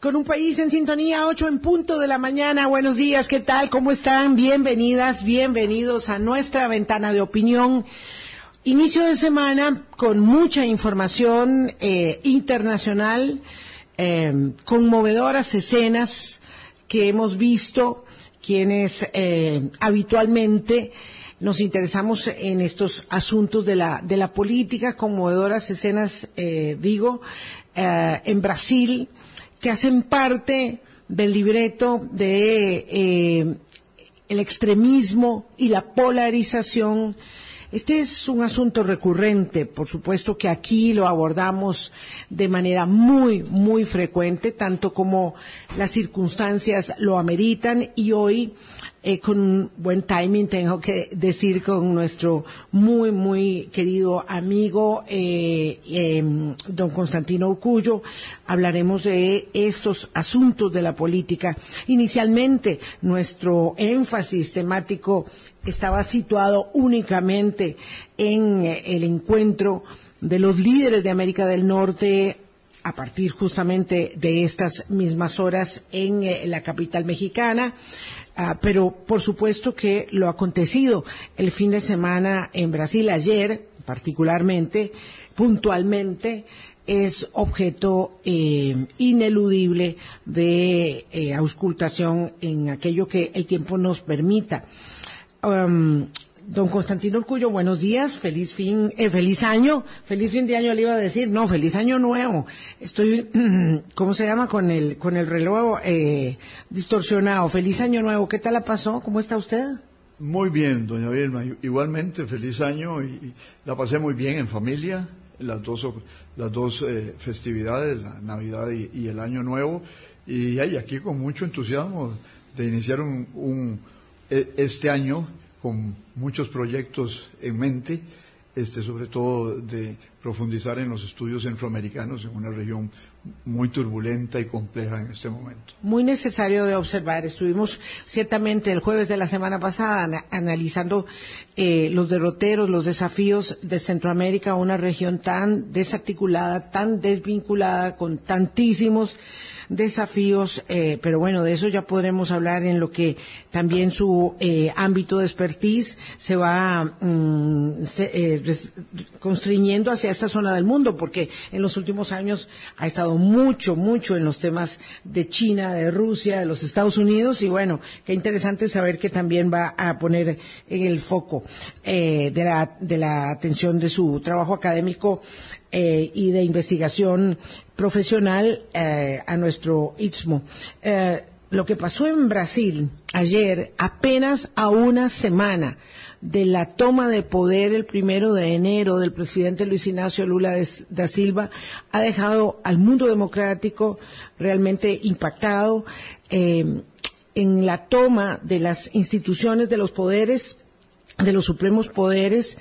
Con un país en sintonía, 8 en punto de la mañana. Buenos días, ¿qué tal? ¿Cómo están? Bienvenidas, bienvenidos a nuestra ventana de opinión. Inicio de semana con mucha información eh, internacional, eh, conmovedoras escenas que hemos visto quienes eh, habitualmente nos interesamos en estos asuntos de la, de la política, conmovedoras escenas, digo, en Brasil, que hacen parte del libreto de eh, el extremismo y la polarización. Este es un asunto recurrente, por supuesto que aquí lo abordamos de manera muy, muy frecuente, tanto como las circunstancias lo ameritan y hoy eh, con buen timing, tengo que decir, con nuestro muy, muy querido amigo, eh, em, don Constantino Urcullo. Hablaremos de estos asuntos de la política. Inicialmente, nuestro énfasis temático estaba situado únicamente en eh, el encuentro de los líderes de América del Norte a partir justamente de estas mismas horas en la capital mexicana. Ah, pero por supuesto que lo acontecido el fin de semana en Brasil ayer, particularmente, puntualmente, es objeto eh, ineludible de eh, auscultación en aquello que el tiempo nos permita. Um, Don Constantino Urcullo, buenos días, feliz fin, eh, feliz año, feliz fin de año le iba a decir, no, feliz año nuevo. Estoy, ¿cómo se llama? Con el, con el reloj eh, distorsionado. Feliz año nuevo, ¿qué tal la pasó? ¿Cómo está usted? Muy bien, doña Vilma, igualmente feliz año y, la pasé muy bien en familia, las dos, las dos eh, festividades, la Navidad y, el Año Nuevo, y aquí con mucho entusiasmo de iniciar un, e, este año con muchos proyectos en mente, este, sobre todo de profundizar en los estudios centroamericanos en una región muy turbulenta y compleja en este momento. Muy necesario de observar. Estuvimos ciertamente el jueves de la semana pasada analizando eh, los derroteros, los desafíos de Centroamérica, una región tan desarticulada, tan desvinculada, con tantísimos desafíos, eh, pero bueno, de eso ya podremos hablar en lo que también su eh, ámbito de expertise se va mm, eh, constriñendo hacia esta zona del mundo, porque en los últimos años ha estado mucho, mucho en los temas de China, de Rusia, de los Estados Unidos, y bueno, qué interesante saber que también va a poner en el foco de, la, de la atención de su trabajo académico eh, y de investigación profesional eh, a nuestro Istmo. Eh, lo que pasó en Brasil ayer, apenas a una semana de la toma de poder el primero de enero del presidente Luis Ignacio Lula da Silva, ha dejado al mundo democrático realmente impactado en la toma de las instituciones de los poderes de los supremos poderes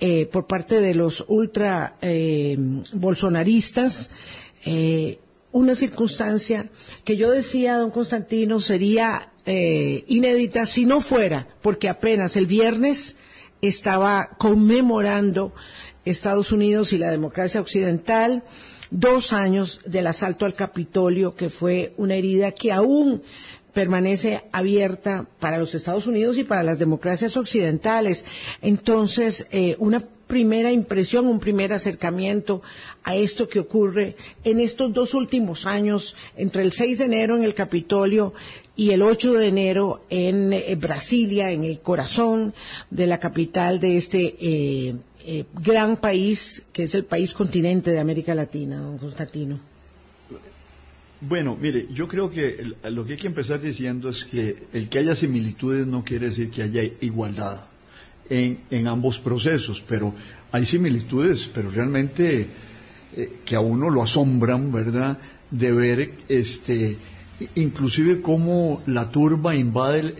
eh, por parte de los ultra eh, bolsonaristas, eh, una circunstancia que yo decía, don Constantino, sería inédita si no fuera, porque apenas el viernes estaba conmemorando Estados Unidos y la democracia occidental dos años del asalto al Capitolio, que fue una herida que aún permanece abierta para los Estados Unidos y para las democracias occidentales. Entonces, eh, una primera impresión, un primer acercamiento a esto que ocurre en estos dos últimos años, entre el 6 de enero en el Capitolio y el 8 de enero en eh, Brasilia, en el corazón de la capital de este eh, gran país, que es el país continente de América Latina, don Constantino. Bueno, mire, yo creo que lo que hay que empezar diciendo es que el que haya similitudes no quiere decir que haya igualdad en, ambos procesos, pero hay similitudes, pero realmente eh, que a uno lo asombran, ¿verdad? De ver, este, inclusive cómo la turba invade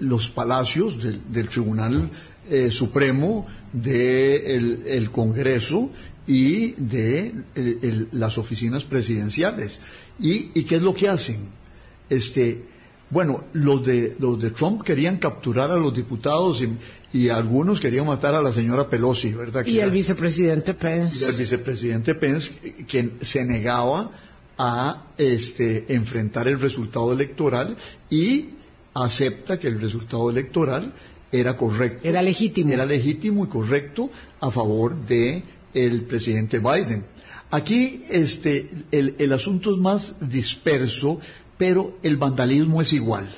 los palacios del, Tribunal eh, Supremo, del Congreso y de las oficinas presidenciales. ¿Y, qué es lo que hacen? Este, Bueno, los de, los de Trump querían capturar a los diputados y, algunos querían matar a la señora Pelosi, ¿verdad? y el vicepresidente Pence. Y el vicepresidente Pence, quien se negaba a este, enfrentar el resultado electoral y acepta que el resultado electoral era correcto. Era legítimo. Era legítimo y correcto a favor de el presidente Biden. Aquí este, el, asunto es más disperso, pero el vandalismo es igual.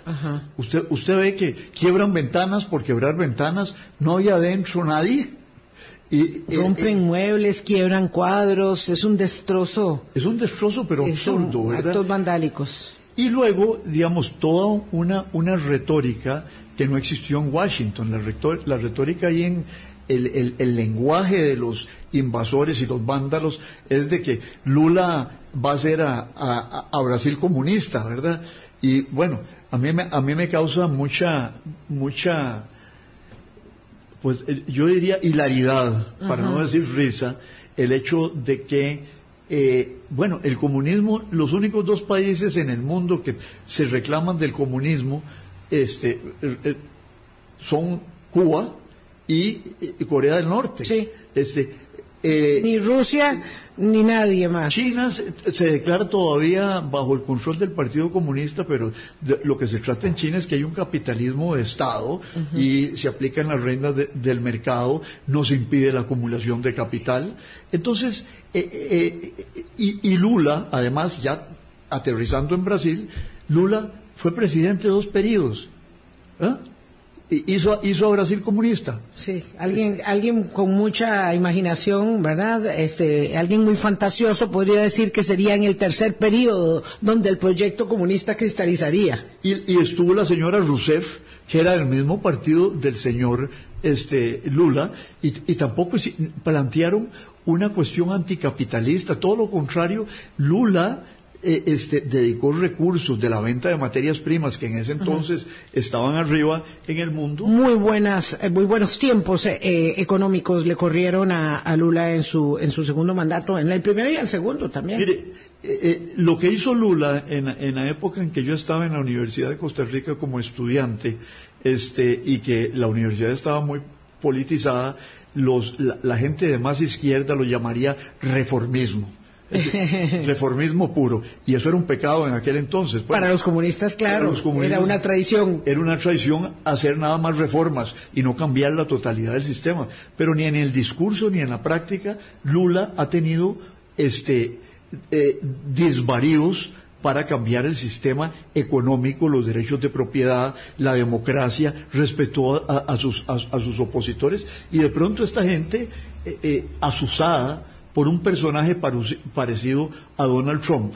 Usted, usted ve que quiebran ventanas por quebrar ventanas, no hay adentro nadie. Y, eh, Rompen eh, muebles, quiebran cuadros, es un destrozo. Es un destrozo, pero absurdo, ¿verdad? Actos vandálicos. Y luego, digamos, toda una, una retórica que no existió en Washington. La, la retórica ahí en, el, el, lenguaje de los invasores y los vándalos es de que Lula va a ser a, a, Brasil comunista, ¿verdad? Y bueno, a mí, me, a mí me causa mucha, mucha, pues eh, yo diría hilaridad, para no decir risa, el hecho de que, eh, bueno, el comunismo, los únicos dos países en el mundo que se reclaman del comunismo, este, eh, son Cuba y, Corea del Norte. Sí. Este, eh, ni Rusia ni nadie más. China se, declara todavía bajo el control del Partido Comunista, pero lo que se trata en China es que hay un capitalismo de Estado y se aplican las reglas del mercado, no se impide la acumulación de capital. Entonces, eh, eh, y, Lula, además, ya aterrizando en Brasil, Lula fue presidente de dos periodos. ¿Ah? Hizo, hizo a Brasil comunista. Sí, alguien, alguien con mucha imaginación, ¿verdad? Este, alguien muy fantasioso podría decir que sería en el tercer periodo donde el proyecto comunista cristalizaría. Y, estuvo la señora Rousseff, que era del mismo partido del señor este, Lula, y, y tampoco plantearon una cuestión anticapitalista, todo lo contrario, Lula eh, este, dedicó recursos de la venta de materias primas que en ese entonces estaban arriba en el mundo. Muy buenas, eh, muy buenos tiempos eh, económicos le corrieron a, Lula en su en su segundo mandato, en el primero y el segundo también. Mire, lo que hizo Lula en, en, la época en que yo estaba en la Universidad de Costa Rica como estudiante, este, y que la universidad estaba muy politizada, los, la gente de más izquierda lo llamaría reformismo reformismo puro. Y eso era un pecado en aquel entonces. para los comunistas, claro, era una tradición. Era una tradición hacer nada más reformas y no cambiar la totalidad del sistema. Pero ni en el discurso ni en la práctica, Lula ha tenido este, eh, disvaríos para cambiar el sistema económico, los derechos de propiedad, la democracia, respetó a, sus, a, sus, opositores y de pronto esta gente eh, eh, asusada por un personaje parecido a Donald Trump.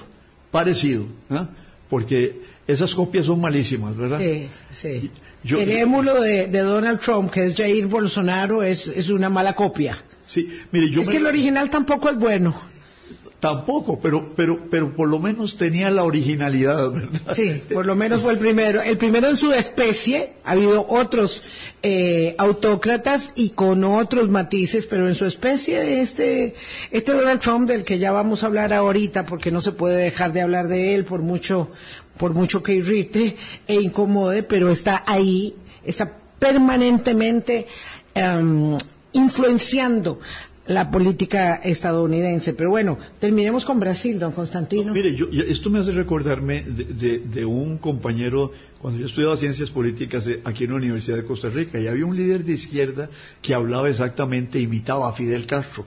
Parecido, ¿ah? porque esas copias son malísimas, ¿verdad? Sí, sí. el émulo de, Donald Trump, que es Jair Bolsonaro, es, es una mala copia. Sí, mire, yo es que el original tampoco es bueno. Tampoco, pero, pero, pero por lo menos tenía la originalidad, ¿verdad? Sí, por lo menos fue el primero. El primero en su especie, ha habido otros eh, autócratas y con otros matices, pero en su especie este, este Donald Trump del que ya vamos a hablar ahorita, porque no se puede dejar de hablar de él por mucho, por mucho que irrite e incomode, pero está ahí, está permanentemente em, influenciando la política estadounidense. Pero bueno, terminemos con Brasil, don Constantino. mire, esto me hace recordarme de, un compañero, cuando yo estudiaba ciencias políticas aquí en la Universidad de Costa Rica, y había un líder de izquierda que hablaba exactamente, imitaba a Fidel Castro,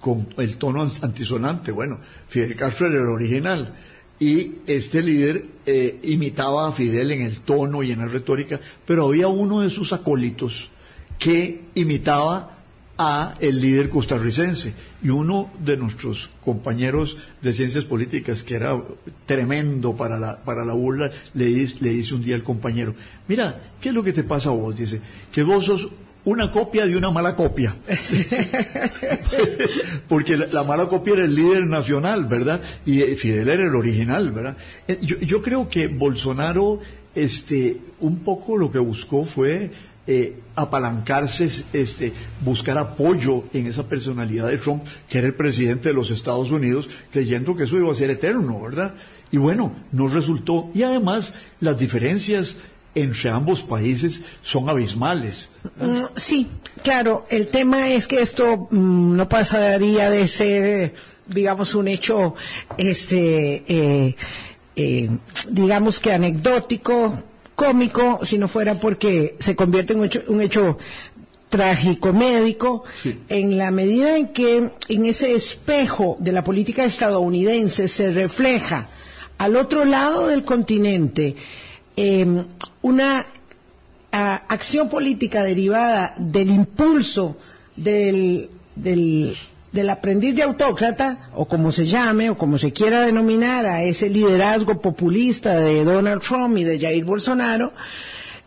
con el tono antisonante. Bueno, Fidel Castro era el original. Y este líder eh, imitaba a Fidel en el tono y en la retórica, pero había uno de sus acólitos que imitaba a el líder costarricense. Y uno de nuestros compañeros de ciencias políticas, que era tremendo para la, para la burla, le, le dice un día al compañero, mira, ¿qué es lo que te pasa a vos? Dice, que vos sos una copia de una mala copia. Porque la, mala copia era el líder nacional, ¿verdad? Y eh, Fidel era el original, ¿verdad? Eh, yo, yo creo que Bolsonaro, este, un poco lo que buscó fue eh, apalancarse, este, buscar apoyo en esa personalidad de Trump, que era el presidente de los Estados Unidos, creyendo que eso iba a ser eterno, ¿verdad? Y bueno, no resultó. Y además, las diferencias entre ambos países son abismales. Mm, sí, claro. El tema es que esto mm, no pasaría de ser, digamos, un hecho, este, eh, eh, digamos que anecdótico, cómico, si no fuera porque se convierte en un hecho, un hecho trágico médico, en la medida en que en ese espejo de la política estadounidense se refleja al otro lado del continente em, una acción política derivada del impulso del, del, del aprendiz de autócrata, o como se llame, o como se quiera denominar a ese liderazgo populista de Donald Trump y de Jair Bolsonaro,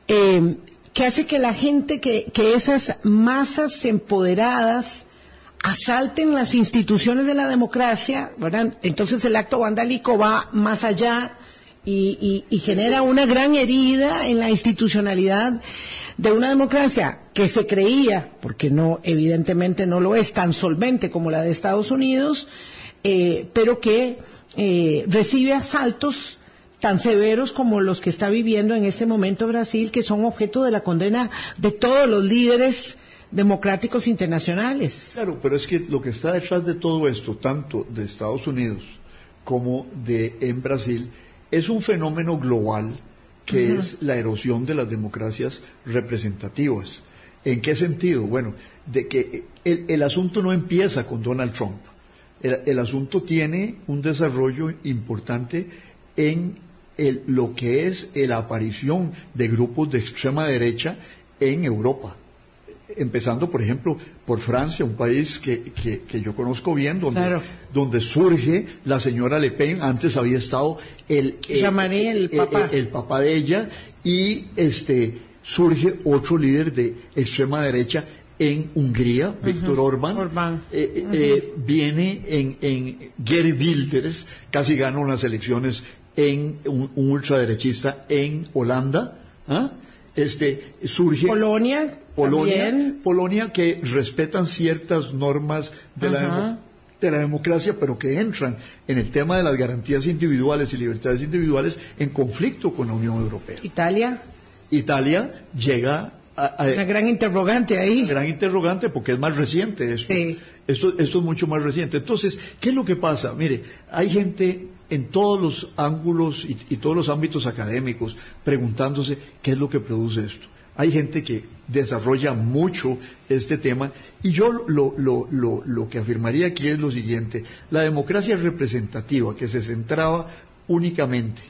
eh, que hace que la gente, que, esas masas empoderadas asalten las instituciones de la democracia. Entonces el acto vandálico va más allá y, genera una gran herida en la institucionalidad de una democracia que se creía, porque no, evidentemente no lo es tan solvente como la de Estados Unidos, eh, pero que eh, recibe asaltos tan severos como los que está viviendo en este momento Brasil, que son objeto de la condena de todos los líderes democráticos internacionales. Claro, pero es que lo que está detrás de todo esto, tanto de Estados Unidos como de en Brasil, es un fenómeno global que es la erosión de las democracias representativas. ¿En qué sentido? Bueno, de que el, asunto no empieza con Donald Trump. el, asunto tiene un desarrollo importante en lo que es la aparición de grupos de extrema derecha en Europa. Empezando, por ejemplo, por Francia, un país que, que, yo conozco bien, donde, donde, surge la señora Le Pen, antes había estado el, el, papá. el, papá de ella, y este surge otro líder de extrema derecha en Hungría, Víctor Orbán, eh, eh, eh, viene en, en Gary Wilders, casi gana unas elecciones en un, ultraderechista en Holanda. ¿ah? Este, surge Polonia, Polonia, Polonia que respetan ciertas normas de la, de la democracia, pero que entran en el tema de las garantías individuales y libertades individuales en conflicto con la Unión Europea. Italia. Italia llega a, una gran interrogante ahí. Una gran interrogante porque es más reciente esto. Esto, esto es mucho más reciente. Entonces, ¿qué es lo que pasa? Mire, hay gente en todos los ángulos y, todos los ámbitos académicos preguntándose qué es lo que produce esto. Hay gente que desarrolla mucho este tema y yo lo, lo, que afirmaría aquí es lo siguiente, la democracia representativa que se centraba únicamente,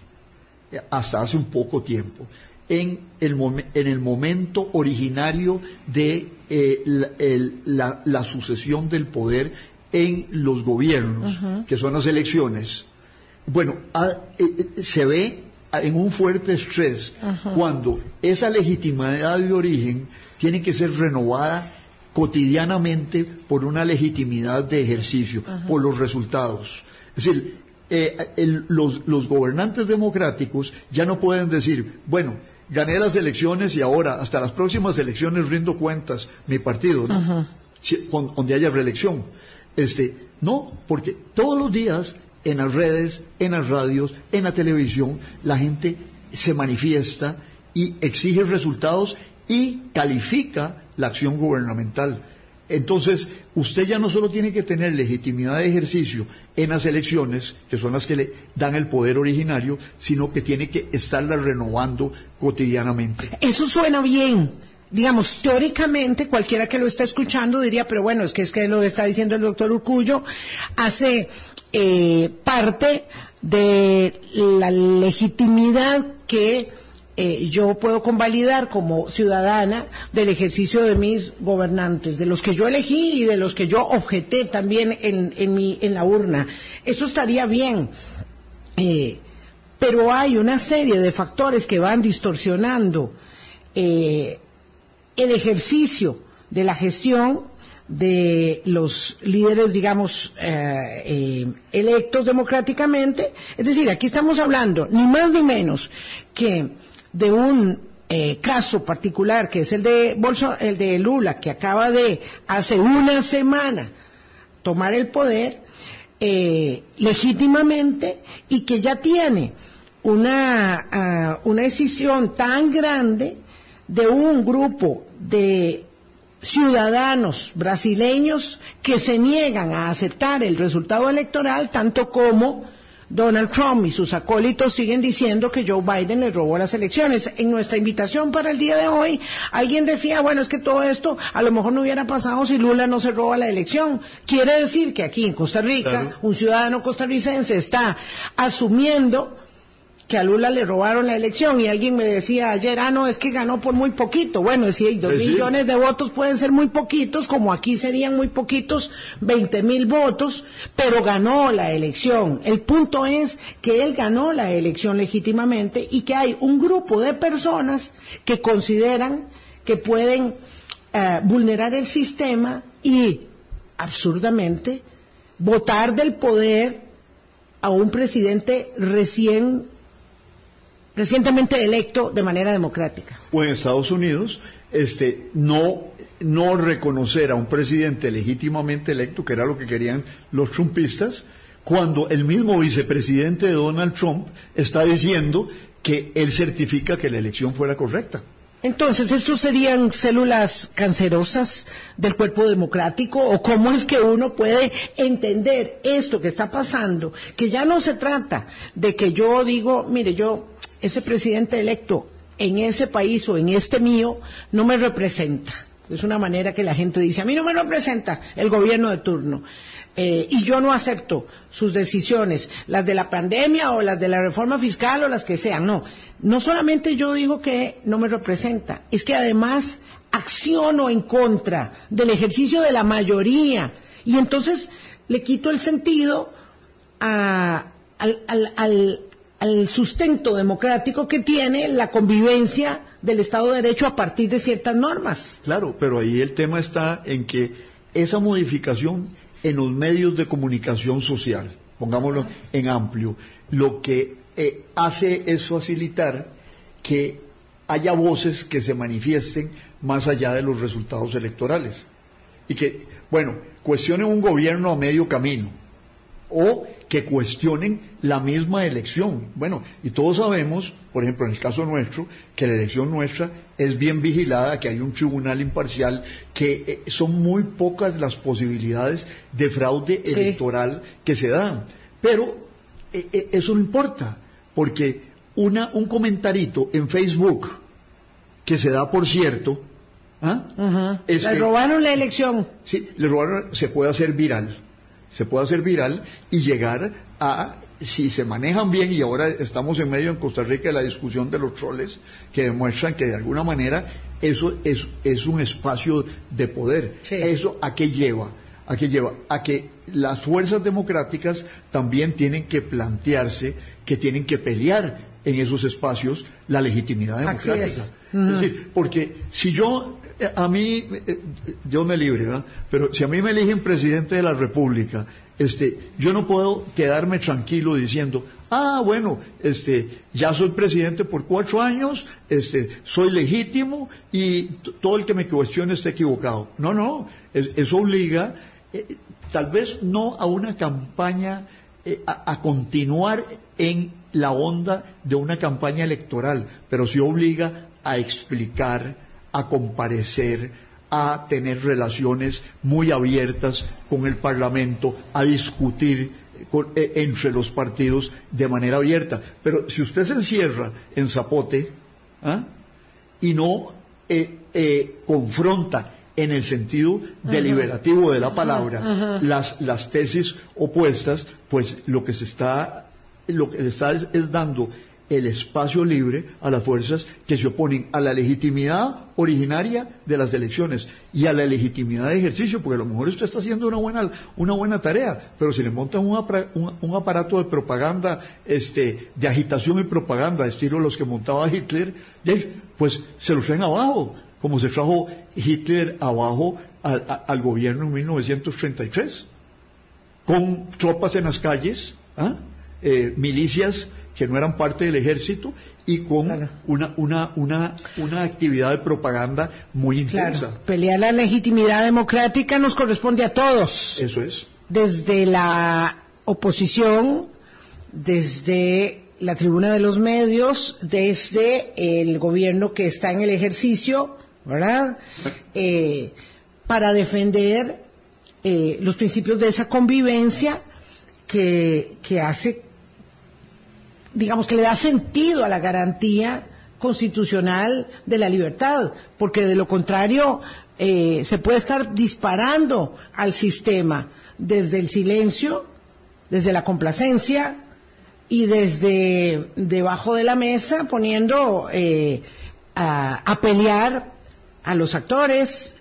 eh, hasta hace un poco tiempo, en el, en el momento originario de eh, la, sucesión del poder en los gobiernos, que son las elecciones, bueno, eh, eh, se ve en un fuerte estrés cuando esa legitimidad de origen tiene que ser renovada cotidianamente por una legitimidad de ejercicio, por los resultados. Es decir, eh, los, gobernantes democráticos ya no pueden decir, bueno, gané las elecciones y ahora hasta las próximas elecciones rindo cuentas mi partido, donde haya reelección. Este, no, porque todos los días en las redes, en las radios, en la televisión, la gente se manifiesta y exige resultados y califica la acción gubernamental. Entonces, usted ya no solo tiene que tener legitimidad de ejercicio en las elecciones, que son las que le dan el poder originario, sino que tiene que estarla renovando cotidianamente. Eso suena bien digamos, teóricamente cualquiera que lo está escuchando diría, pero bueno, es que es que lo está diciendo el doctor Urcullo, hace eh, parte de la legitimidad que eh, yo puedo convalidar como ciudadana del ejercicio de mis gobernantes, de los que yo elegí y de los que yo objeté también en, en, la urna. Eso estaría bien. Eh, pero hay una serie de factores que van distorsionando eh, el ejercicio de la gestión de los líderes, digamos, eh, eh, electos democráticamente. Es decir, aquí estamos hablando ni más ni menos que de un eh, caso particular, que es el de, el de Lula, que acaba de, hace una semana, tomar el poder, legítimamente y que ya tiene una, ah, una decisión tan grande de un grupo de ciudadanos brasileños que se niegan a aceptar el resultado electoral, tanto como Donald Trump y sus acólitos siguen diciendo que Joe Biden le robó las elecciones. En nuestra invitación para el día de hoy, alguien decía, bueno, es que todo esto a lo mejor no hubiera pasado si Lula no se roba la elección. Quiere decir que aquí en Costa Rica, un ciudadano costarricense está asumiendo que a Lula le robaron la elección y alguien me decía ayer, ah, no, es que ganó por muy poquito. Bueno, si dos pues millones de votos pueden ser muy poquitos, como aquí serían muy poquitos, veinte mil votos, pero ganó la elección. El punto es que él ganó la elección legítimamente y que hay un grupo de personas que consideran que pueden eh, vulnerar el sistema y, absurdamente, votar del poder a un presidente recién recientemente electo de manera democrática. O en Estados Unidos, este, no, no reconocer a un presidente legítimamente electo, que era lo que querían los trumpistas, cuando el mismo vicepresidente de Donald Trump está diciendo que él certifica que la elección fuera correcta. Entonces, ¿estos serían células cancerosas del cuerpo democrático? ¿O cómo es que uno puede entender esto que está pasando? Que ya no se trata de que yo digo, mire, yo ese presidente electo en ese país o en este mío no me representa. Es una manera que la gente dice, a mí no me representa el gobierno de turno. Eh, y yo no acepto sus decisiones, las de la pandemia o las de la reforma fiscal o las que sean. No, no solamente yo digo que no me representa, es que además acciono en contra del ejercicio de la mayoría. Y entonces le quito el sentido al, al sustento democrático que tiene la convivencia del Estado de Derecho a partir de ciertas normas. Claro, pero ahí el tema está en que esa modificación en los medios de comunicación social, pongámoslo en amplio, lo que eh, hace es facilitar que haya voces que se manifiesten más allá de los resultados electorales. Y que, bueno, cuestionen un gobierno a medio camino o que cuestionen la misma elección. Bueno, y todos sabemos, por ejemplo, en el caso nuestro, que la elección nuestra es bien vigilada, que hay un tribunal imparcial, que eh, son muy pocas las posibilidades de fraude electoral que se dan. Pero eh, eh, eso no importa, porque una, un comentarito en Facebook, que se da por cierto, ¿ah? le robaron la elección. Sí, le robaron, se puede hacer viral se puede hacer viral y llegar a, si se manejan bien, y ahora estamos en medio en Costa Rica de la discusión de los troles, que demuestran que de alguna manera eso es, es un espacio de poder. ¿Eso a qué lleva? ¿A qué lleva? A que las fuerzas democráticas también tienen que plantearse que tienen que pelear en esos espacios la legitimidad democrática. Es. decir, porque si yo eh, a mí, yo eh, me libre, ¿verdad? Pero si a mí me eligen presidente de la República, este, yo no puedo quedarme tranquilo diciendo, ah, bueno, este, ya soy presidente por cuatro años, este, soy legítimo y todo el que me cuestione está equivocado. No, no, eso obliga, eh, tal vez no a una campaña, a, continuar en la onda de una campaña electoral, pero sí obliga a explicar a comparecer, a tener relaciones muy abiertas con el Parlamento, a discutir eh, entre los partidos de manera abierta. Pero si usted se encierra en Zapote ¿ah? y no eh, eh, confronta en el sentido deliberativo de la palabra las, las tesis opuestas, pues lo que se está, lo que se está es dando el espacio libre a las fuerzas que se oponen a la legitimidad originaria de las elecciones y a la legitimidad de ejercicio, porque a lo mejor usted está haciendo una buena, una buena tarea, pero si le montan un, aparato de propaganda, este, de agitación y propaganda, estilo los que montaba Hitler, pues se lo traen abajo, como se trajo Hitler abajo al, gobierno en 1933, con tropas en las calles, ¿ah? Milicias que no eran parte del ejército y con una, una, una, una actividad de propaganda muy intensa. Pelear la legitimidad democrática nos corresponde a todos. Eso es. Desde la oposición, desde la tribuna de los medios, desde el gobierno que está en el ejercicio, ¿verdad? Eh, para defender eh, los principios de esa convivencia que, que hace, digamos, que le da sentido a la garantía constitucional de la libertad, porque de lo contrario eh, se puede estar disparando al sistema desde el silencio, desde la complacencia y desde debajo de la mesa poniendo eh, a, pelear a los actores.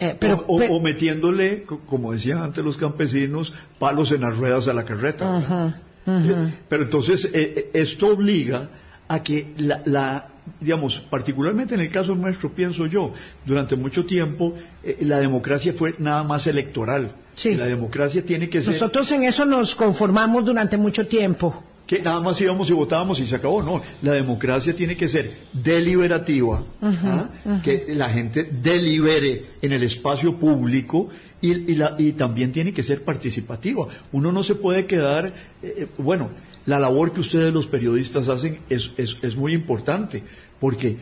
Eh, pero, o, metiéndole, como decían antes los campesinos, palos en las ruedas a la carreta. Pero entonces esto obliga a que la, digamos, particularmente en el caso nuestro, pienso yo, durante mucho tiempo eh, la democracia fue nada más electoral. Sí. La democracia tiene que ser... Nosotros en eso nos conformamos durante mucho tiempo. Que nada más íbamos y votábamos y se acabó. No, la democracia tiene que ser deliberativa, ¿ah? que la gente delibere en el espacio público y, y, también tiene que ser participativa. Uno no se puede quedar, eh, eh, bueno, la labor que ustedes los periodistas hacen es, es, muy importante, porque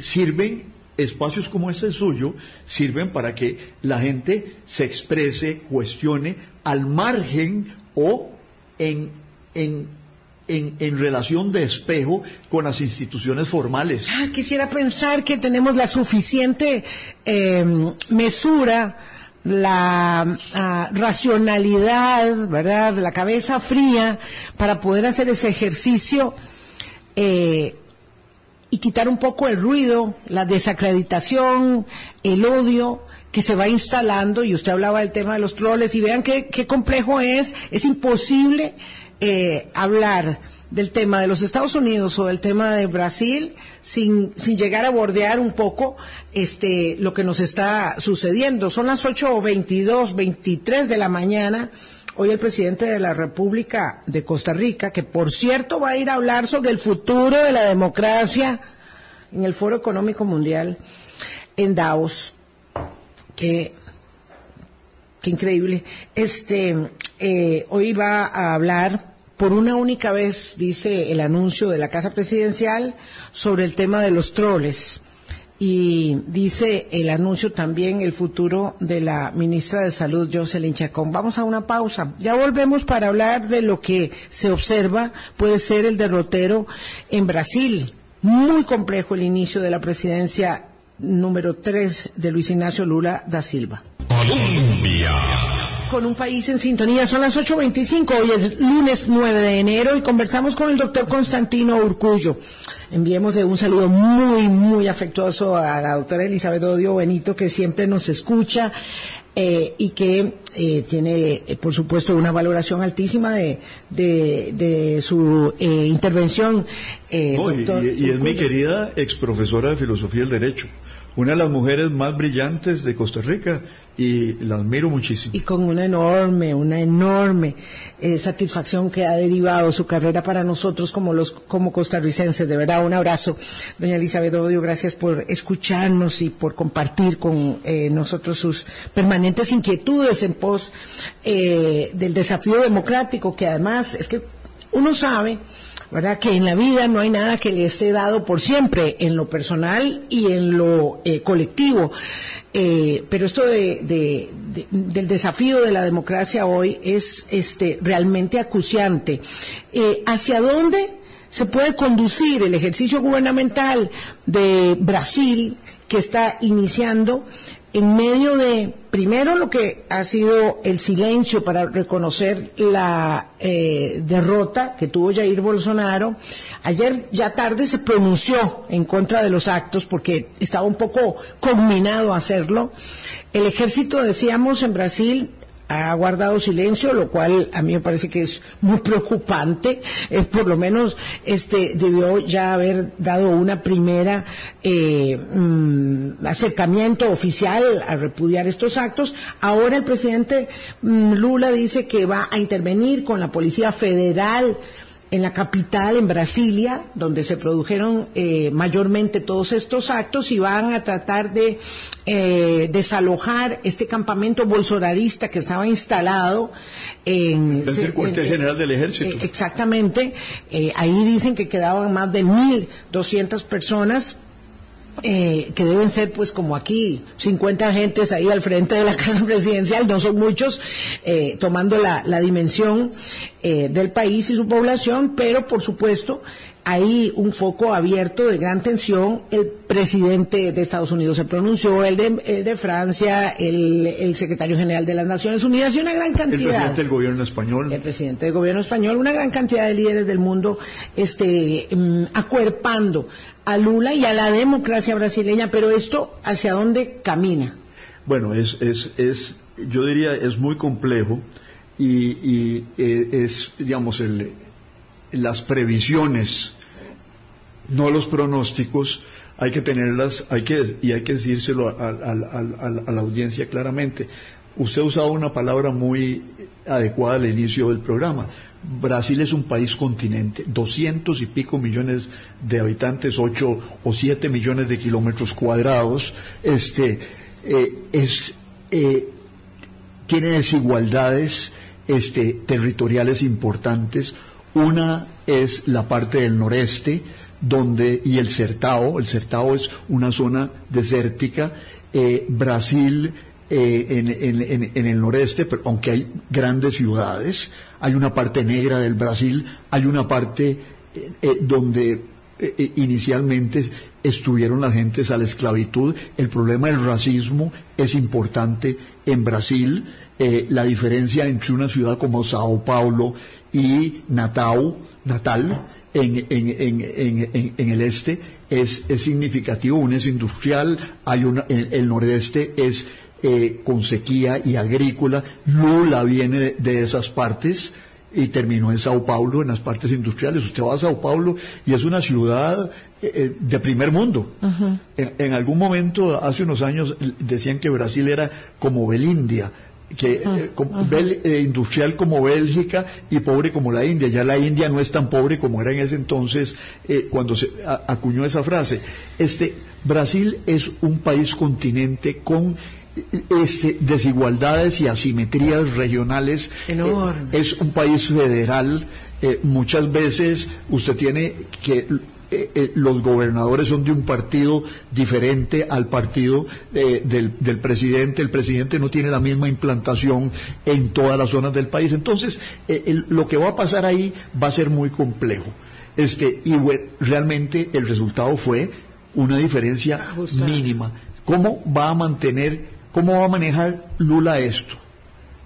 sirven, espacios como este suyo, sirven para que la gente se exprese, cuestione al margen o en, en, en, relación de espejo con las instituciones formales. Ah, quisiera pensar que tenemos la suficiente eh, mesura la ah, racionalidad, ¿verdad? La cabeza fría para poder hacer ese ejercicio eh, y quitar un poco el ruido, la desacreditación, el odio que se va instalando, y usted hablaba del tema de los troles, y vean qué, qué complejo es, es imposible eh, hablar del tema de los Estados Unidos o del tema de Brasil sin, sin llegar a bordear un poco este, lo que nos está sucediendo. Son las 8.22, 23 de la mañana. Hoy el presidente de la República de Costa Rica, que por cierto va a ir a hablar sobre el futuro de la democracia en el Foro Económico Mundial en Davos, que qué increíble. Este, eh, hoy va a hablar por una única vez, dice el anuncio de la Casa Presidencial, sobre el tema de los troles. Y dice el anuncio también el futuro de la ministra de Salud, Jocelyn Chacón. Vamos a una pausa. Ya volvemos para hablar de lo que se observa puede ser el derrotero en Brasil. Muy complejo el inicio de la presidencia número 3 de Luis Ignacio Lula da Silva. Con un país en sintonía. Son las 8.25, hoy es lunes 9 de enero y conversamos con el doctor Constantino Urcullo. Enviémosle un saludo muy, muy afectuoso a la doctora Elizabeth Odio Benito, que siempre nos escucha. Eh, y que eh, tiene, eh, por supuesto, una valoración altísima de, de, su intervención. y, es mi querida ex profesora de Filosofía del Derecho, una de las mujeres más brillantes de Costa Rica y la admiro muchísimo. Y con una enorme, una enorme eh, satisfacción que ha derivado su carrera para nosotros como los como costarricenses. De verdad, un abrazo, doña Elizabeth Odio, gracias por escucharnos y por compartir con eh, nosotros sus permanentes inquietudes en pos eh, del desafío democrático, que además es que uno sabe ¿verdad? Que en la vida no hay nada que le esté dado por siempre, en lo personal y en lo eh, colectivo. Eh, pero esto de, del desafío de la democracia hoy es este, realmente acuciante. Eh, ¿Hacia dónde se puede conducir el ejercicio gubernamental de Brasil que está iniciando en medio de, primero, lo que ha sido el silencio para reconocer la eh, derrota que tuvo Jair Bolsonaro. Ayer ya tarde se pronunció en contra de los actos porque estaba un poco combinado a hacerlo. El ejército, decíamos, en Brasil ha guardado silencio, lo cual a mí me parece que es muy preocupante. Es por lo menos este debió ya haber dado una primera eh, mm, acercamiento oficial a repudiar estos actos. Ahora el presidente mm, Lula dice que va a intervenir con la policía federal en la capital, en Brasilia, donde se produjeron eh, mayormente todos estos actos y van a tratar de eh, desalojar este campamento bolsonarista que estaba instalado en... el cuartel general del ejército. Eh, exactamente. ahí dicen que quedaban más de 1.200 personas eh, que deben ser pues como aquí 50 agentes ahí al frente de la casa presidencial, no son muchos, eh, tomando la, dimensión eh, del país y su población, pero por supuesto hay un foco abierto de gran tensión. El presidente de Estados Unidos se pronunció, el de, Francia, el, secretario general de las Naciones Unidas y una gran cantidad. El presidente del gobierno español. El presidente del gobierno español, una gran cantidad de líderes del mundo este, mm, acuerpando a Lula y a la democracia brasileña, pero esto hacia dónde camina? Bueno, es, es, es yo diría, es muy complejo y, eh, es, digamos, el, las previsiones, no los pronósticos, hay que tenerlas, hay que, y hay que decírselo a, la audiencia claramente. Usted ha usado una palabra muy adecuada al inicio del programa. Brasil es un país continente, doscientos y pico millones de habitantes, ocho o siete millones de kilómetros cuadrados, este, eh, es, eh, tiene desigualdades este, territoriales importantes. Una es la parte del noreste, donde, y el Certao, el Certao es una zona desértica, eh, Brasil eh, en, el noreste, pero aunque hay grandes ciudades, hay una parte negra del Brasil, hay una parte eh, eh, donde inicialmente estuvieron las gentes a la esclavitud. El problema del racismo es importante en Brasil. la diferencia entre una ciudad como Sao Paulo y Natal, Natal en, el este es, significativo, una es industrial, hay una, el nordeste es eh, con sequía y agrícola. Lula viene de, esas partes y terminó en Sao Paulo, en las partes industriales. Usted va a Sao Paulo y es una ciudad eh, eh, de primer mundo. en, algún momento, hace unos años, decían que Brasil era como Belindia, que industrial como Bélgica y pobre como la India. Ya la India no es tan pobre como era en ese entonces cuando se acuñó esa frase. Este Brasil es un país continente con este, desigualdades y asimetrías regionales. Eh, es un país federal. Eh, muchas veces usted tiene que eh, los gobernadores son de un partido diferente al partido del, del, presidente. El presidente no tiene la misma implantación en todas las zonas del país. Entonces, lo que va a pasar ahí va a ser muy complejo. Este, y realmente el resultado fue una diferencia mínima. ¿Cómo va a mantener ¿Cómo va a manejar Lula esto?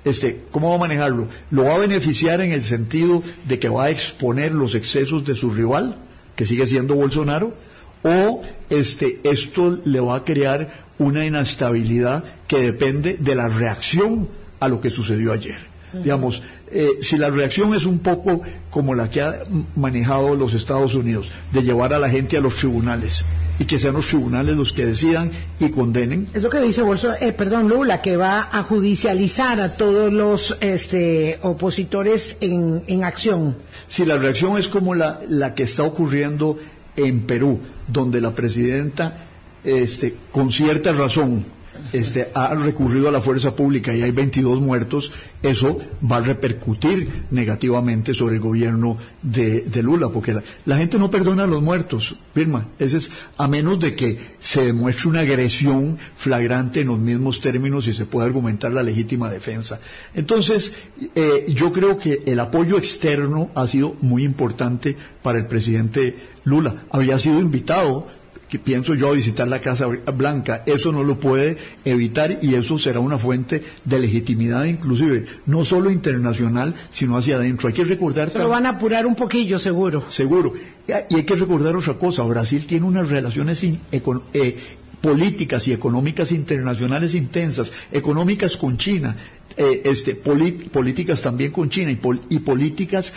Este, ¿Cómo va a manejarlo? ¿Lo va a beneficiar en el sentido de que va a exponer los excesos de su rival, que sigue siendo Bolsonaro? ¿O este, esto le va a crear una inestabilidad que depende de la reacción a lo que sucedió ayer? Digamos, eh, si la reacción es un poco como la que ha manejado los Estados Unidos, de llevar a la gente a los tribunales, y que sean los tribunales los que decidan y condenen. Es lo que dice Bolso, eh, perdón, Lula, que va a judicializar a todos los este, opositores en, en acción. Si la reacción es como la, la que está ocurriendo en Perú, donde la presidenta, este, con cierta razón, este, ha recurrido a la fuerza pública y hay 22 muertos, eso va a repercutir negativamente sobre el gobierno de, Lula, porque la, gente no perdona a los muertos, firma, ese es a menos de que se demuestre una agresión flagrante en los mismos términos y se pueda argumentar la legítima defensa. Entonces, eh, yo creo que el apoyo externo ha sido muy importante para el presidente Lula. Había sido invitado que pienso yo visitar la Casa Blanca. Eso no lo puede evitar y eso será una fuente de legitimidad inclusive, no solo internacional, sino hacia adentro. Hay que recordar... Se lo van a apurar un poquillo, seguro. Seguro. Y hay que recordar otra cosa. Brasil tiene unas relaciones eh, políticas y económicas internacionales intensas, económicas con China, eh, este, políticas también con China y políticas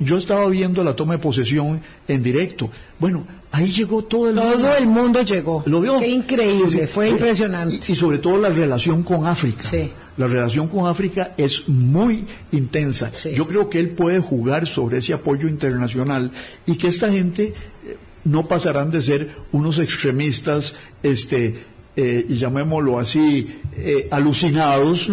yo estaba viendo la toma de posesión en directo. Bueno, ahí llegó todo el mundo. Todo el mundo llegó. ¿Lo vio? Qué increíble, fue impresionante. Y, sobre todo la relación con África. La relación con África es muy intensa. Yo creo que él puede jugar sobre ese apoyo internacional y que esta gente eh, no pasarán de ser unos extremistas, este, eh, y llamémoslo así, eh, alucinados,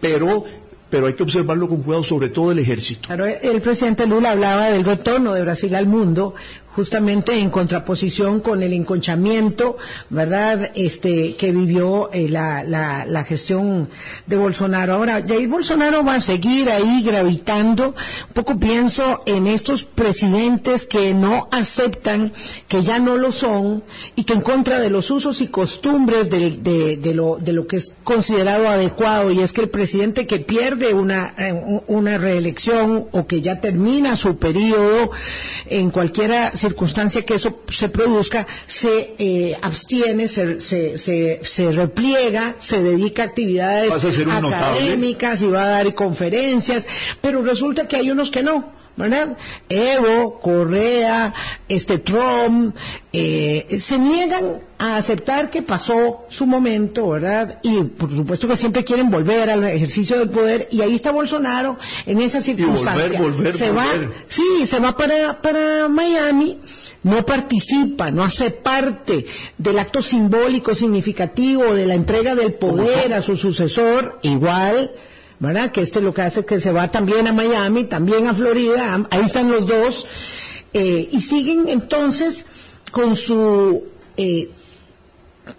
pero pero hay que observarlo con cuidado, sobre todo el ejército. el presidente Lula hablaba del retorno de Brasil al mundo justamente en contraposición con el enconchamiento, ¿verdad?, este, que vivió eh, la, la, la, gestión de Bolsonaro. Ahora, Jair Bolsonaro va a seguir ahí gravitando. Un poco pienso en estos presidentes que no aceptan, que ya no lo son, y que en contra de los usos y costumbres de, de, de, lo, de lo que es considerado adecuado, y es que el presidente que pierde una, eh, una reelección o que ya termina su periodo en cualquiera circunstancia que eso se produzca, se eh, abstiene, se, se, se, repliega, se dedica a actividades académicas y va a dar conferencias, pero resulta que hay unos que no. ¿Verdad? Evo, Correa, este Trump, eh, se niegan a aceptar que pasó su momento, ¿verdad? Y por supuesto que siempre quieren volver al ejercicio del poder y ahí está Bolsonaro en esa circunstancia. se va, sí, se va para, para Miami, no participa, no hace parte del acto simbólico significativo de la entrega del poder a su sucesor, igual ¿verdad? Que este lo que hace que se va también a Miami, también a Florida, ahí están los dos, eh, y siguen entonces con su, eh,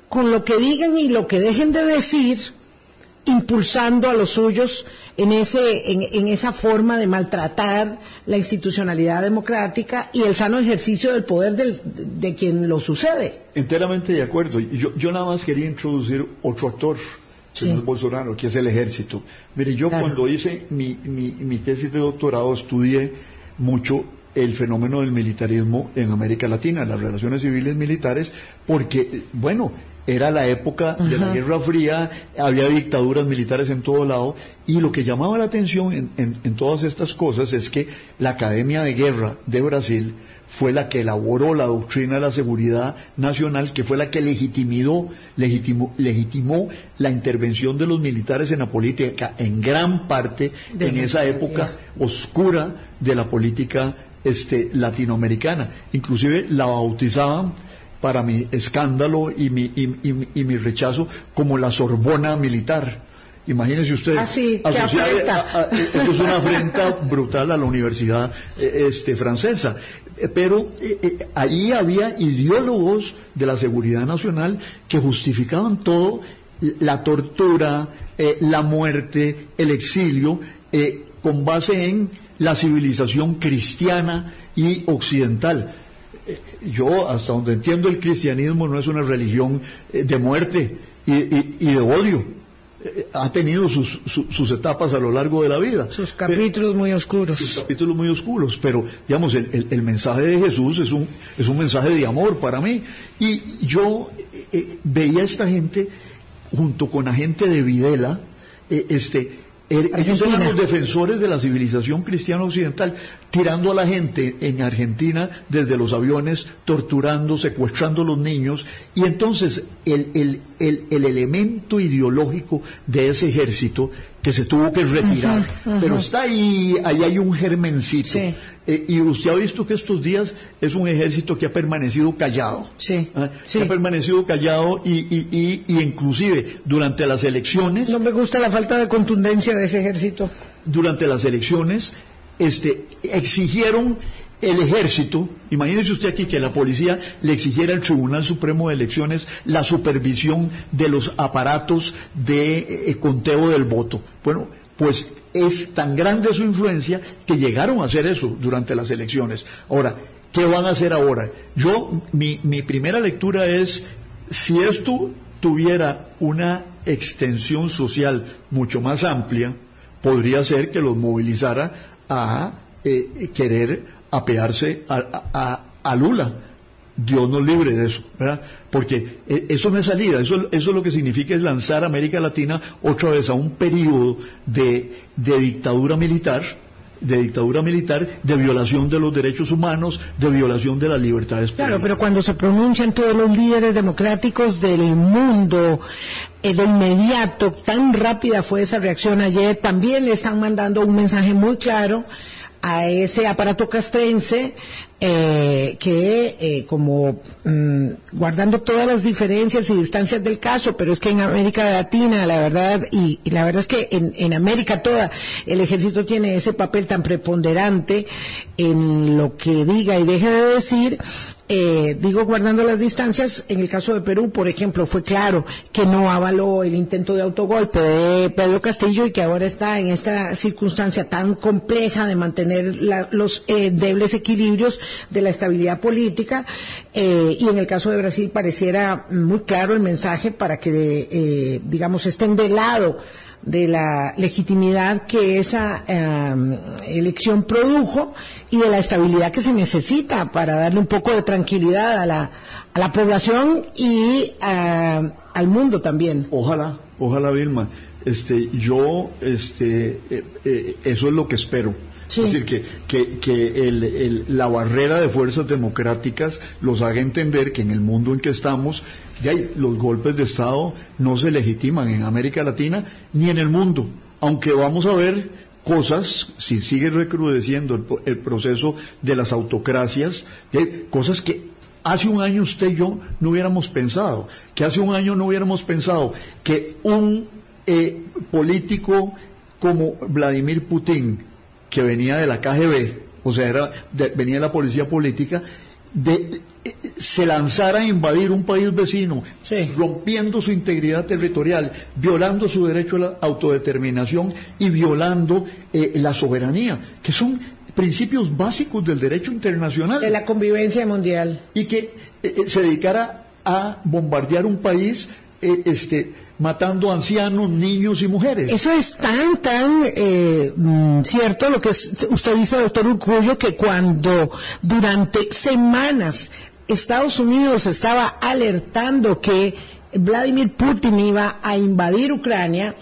con lo que digan y lo que dejen de decir, impulsando a los suyos en, ese, en, esa forma de maltratar la institucionalidad democrática y el sano ejercicio del poder de quien lo sucede. Enteramente de acuerdo. Yo, yo nada más quería introducir otro actor señor Bolsonaro, que es el ejército. Mire, yo cuando hice mi, mi, tesis de doctorado estudié mucho el fenómeno del militarismo en América Latina, las relaciones civiles militares, porque, bueno, era la época de la Guerra Fría, había dictaduras militares en todo lado, y lo que llamaba la atención en, en todas estas cosas es que la Academia de Guerra de Brasil fue la que elaboró la doctrina de la seguridad nacional, que fue la que legitimó, legitimó, la intervención de los militares en la política, en gran parte en esa época oscura de la política este, latinoamericana. Inclusive la bautizaban para mi escándalo y mi, y mi rechazo como la Sorbona militar Imagínese usted, ah, esto es una afrenta brutal a la universidad eh, este, francesa. Eh, pero eh, ahí había ideólogos de la seguridad nacional que justificaban todo, la tortura, la muerte, el exilio, con base en la civilización cristiana y occidental. Yo, hasta donde entiendo, el cristianismo no es una religión de muerte y de odio ha tenido sus, sus, etapas a lo largo de la vida. Sus capítulos muy oscuros. Sus capítulos muy oscuros, pero digamos, el, el, mensaje de Jesús es un, es un mensaje de amor para mí. Y yo eh, eh, veía a esta gente, junto con la gente de Videla, eh, este, er, ellos eran los defensores de la civilización cristiana occidental, tirando a la gente en Argentina desde los aviones, torturando, secuestrando a los niños, y entonces el, el, el, el elemento ideológico de ese ejército que se tuvo que retirar, pero está ahí, ahí hay un germencito. Eh, y usted ha visto que estos días es un ejército que ha permanecido callado. Sí, ¿Ah? ha permanecido callado y, y, y, inclusive durante las elecciones. No me gusta la falta de contundencia de ese ejército. Durante las elecciones este, exigieron el ejército, imagínese usted aquí que la policía le exigiera al Tribunal Supremo de Elecciones la supervisión de los aparatos de eh, conteo del voto. Bueno, pues es tan grande su influencia que llegaron a hacer eso durante las elecciones. Ahora, ¿qué van a hacer ahora? Yo, mi, mi primera lectura es, si esto tuviera una extensión social mucho más amplia, podría ser que los movilizara a eh, querer apearse a, a, Lula. Dios nos libre de eso, ¿verdad? Porque eh, eso no es salida, eso, eso lo que significa es lanzar a América Latina otra vez a un periodo de, de dictadura militar, de dictadura militar, de violación de los derechos humanos, de violación de las libertades. Claro, pero cuando se pronuncian todos los líderes democráticos del mundo eh, de inmediato, tan rápida fue esa reacción ayer, también le están mandando un mensaje muy claro a ese aparato castrense eh, que eh, como mm, guardando todas las diferencias y distancias del caso, pero es que en América Latina, la verdad, y, la verdad es que en, en, América toda, el ejército tiene ese papel tan preponderante en lo que diga y deje de decir, eh, digo guardando las distancias, en el caso de Perú, por ejemplo, fue claro que no avaló el intento de autogolpe de Pedro Castillo y que ahora está en esta circunstancia tan compleja de mantener los eh, débiles equilibrios de la estabilidad política. Eh, y en el caso de Brasil pareciera muy claro el mensaje para que, digamos, estén de lado de la legitimidad que esa em, elección produjo y de la estabilidad que se necesita para darle un poco de tranquilidad a la, a la población y em, al mundo también. Ojalá, ojalá Vilma. Este, yo, este, eh, eh, eso es lo que espero. Es decir, que, que, que el, la barrera de fuerzas democráticas los haga entender que en el mundo en que estamos los golpes de Estado no se legitiman en América Latina ni en el mundo, aunque vamos a ver cosas, si sigue recrudeciendo el, proceso de las autocracias, cosas que hace un año usted y yo no hubiéramos pensado, que hace un año no hubiéramos pensado que un eh, político como Vladimir Putin, que venía de la KGB, o sea, era venía de la policía política, de, se lanzara a invadir un país vecino, rompiendo su integridad territorial, violando su derecho a la autodeterminación y violando eh, la soberanía, que son principios básicos del derecho internacional. De la convivencia mundial. Y que eh, eh, se dedicara a bombardear un país este, matando ancianos, niños y mujeres. Eso es tan, tan eh, mm, cierto lo que usted dice, doctor Urcullo, que cuando durante semanas Estados Unidos estaba alertando que Vladimir Putin iba a invadir Ucrania,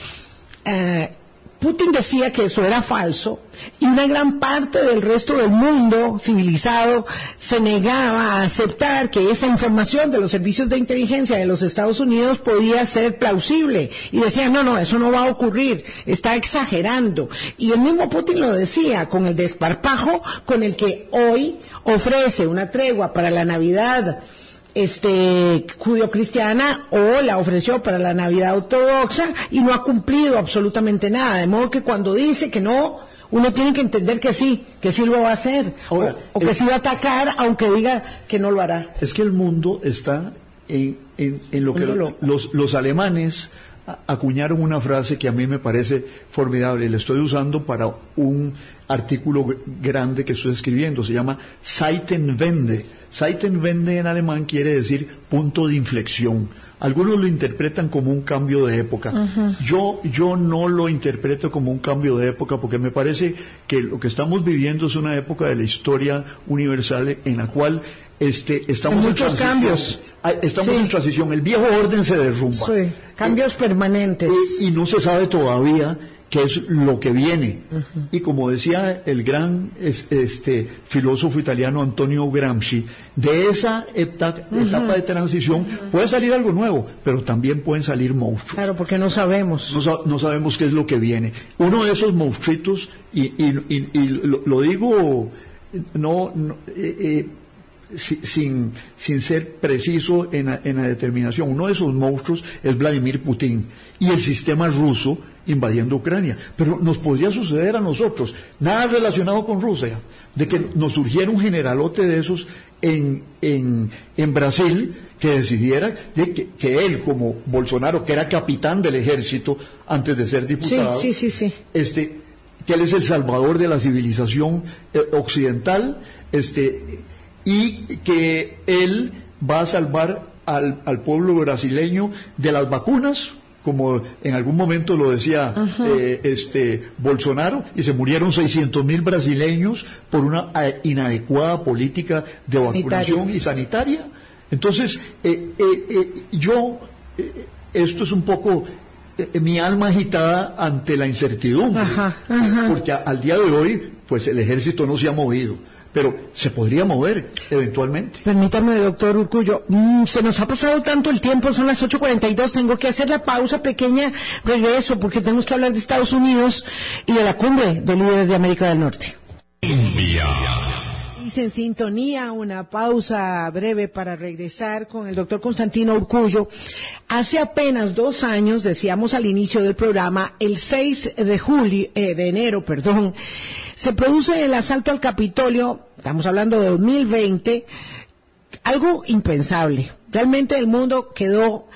eh, Putin decía que eso era falso y una gran parte del resto del mundo civilizado se negaba a aceptar que esa información de los servicios de inteligencia de los Estados Unidos podía ser plausible y decían, no, no, eso no va a ocurrir, está exagerando. Y el mismo Putin lo decía con el desparpajo con el que hoy ofrece una tregua para la Navidad este judío-cristiana o la ofreció para la Navidad ortodoxa y no ha cumplido absolutamente nada. De modo que cuando dice que no, uno tiene que entender que sí, que sí lo va a hacer, o, que sí va a atacar, aunque diga que no lo hará. Es que el mundo está en, lo que los, los alemanes acuñaron una frase que a mí me parece formidable y la estoy usando para un artículo grande que estoy escribiendo. Se llama Zeitenwende. Zeitenwende en alemán quiere decir punto de inflexión. Algunos lo interpretan como un cambio de época. Yo, yo no lo interpreto como un cambio de época porque me parece que lo que estamos viviendo es una época de la historia universal en la cual este, estamos en muchos cambios. Estamos en transición. El viejo orden se derrumba. Sí, cambios permanentes. Y, no se sabe todavía qué es lo que viene. Y como decía el gran este, filósofo italiano Antonio Gramsci, de esa etapa, de transición puede salir algo nuevo, pero también pueden salir monstruos. Claro, porque no sabemos. No, sabemos qué es lo que viene. Uno de esos monstruitos, y, lo, digo no, eh, eh, sin, sin ser preciso en la, determinación. Uno de esos monstruos es Vladimir Putin y el sistema ruso invadiendo Ucrania. Pero nos podría suceder a nosotros, nada relacionado con Rusia, de que nos surgiera un generalote de esos en, en, en Brasil que decidiera de que, él, como Bolsonaro, que era capitán del ejército antes de ser diputado, sí, sí, sí, este, que él es el salvador de la civilización eh, occidental, este, y que él va a salvar al, pueblo brasileño de las vacunas, como en algún momento lo decía eh, este Bolsonaro, y se murieron 600 mil brasileños por una eh, inadecuada política de vacunación y sanitaria. Entonces, eh, yo, esto es un poco eh, mi alma agitada ante la incertidumbre. Porque al día de hoy, pues el ejército no se ha movido pero se podría mover eventualmente. Permítame, doctor Urcullo, mm, se nos ha pasado tanto el tiempo, son las 8.42, tengo que hacer la pausa pequeña, regreso, porque tenemos que hablar de Estados Unidos y de la cumbre de líderes de América del Norte en sintonía, una pausa breve para regresar con el doctor Constantino Urcullo. Hace apenas dos años, decíamos al inicio del programa, el 6 de julio, eh, de enero, perdón, se produce el asalto al Capitolio, estamos hablando de 2020, algo impensable. Realmente el mundo quedó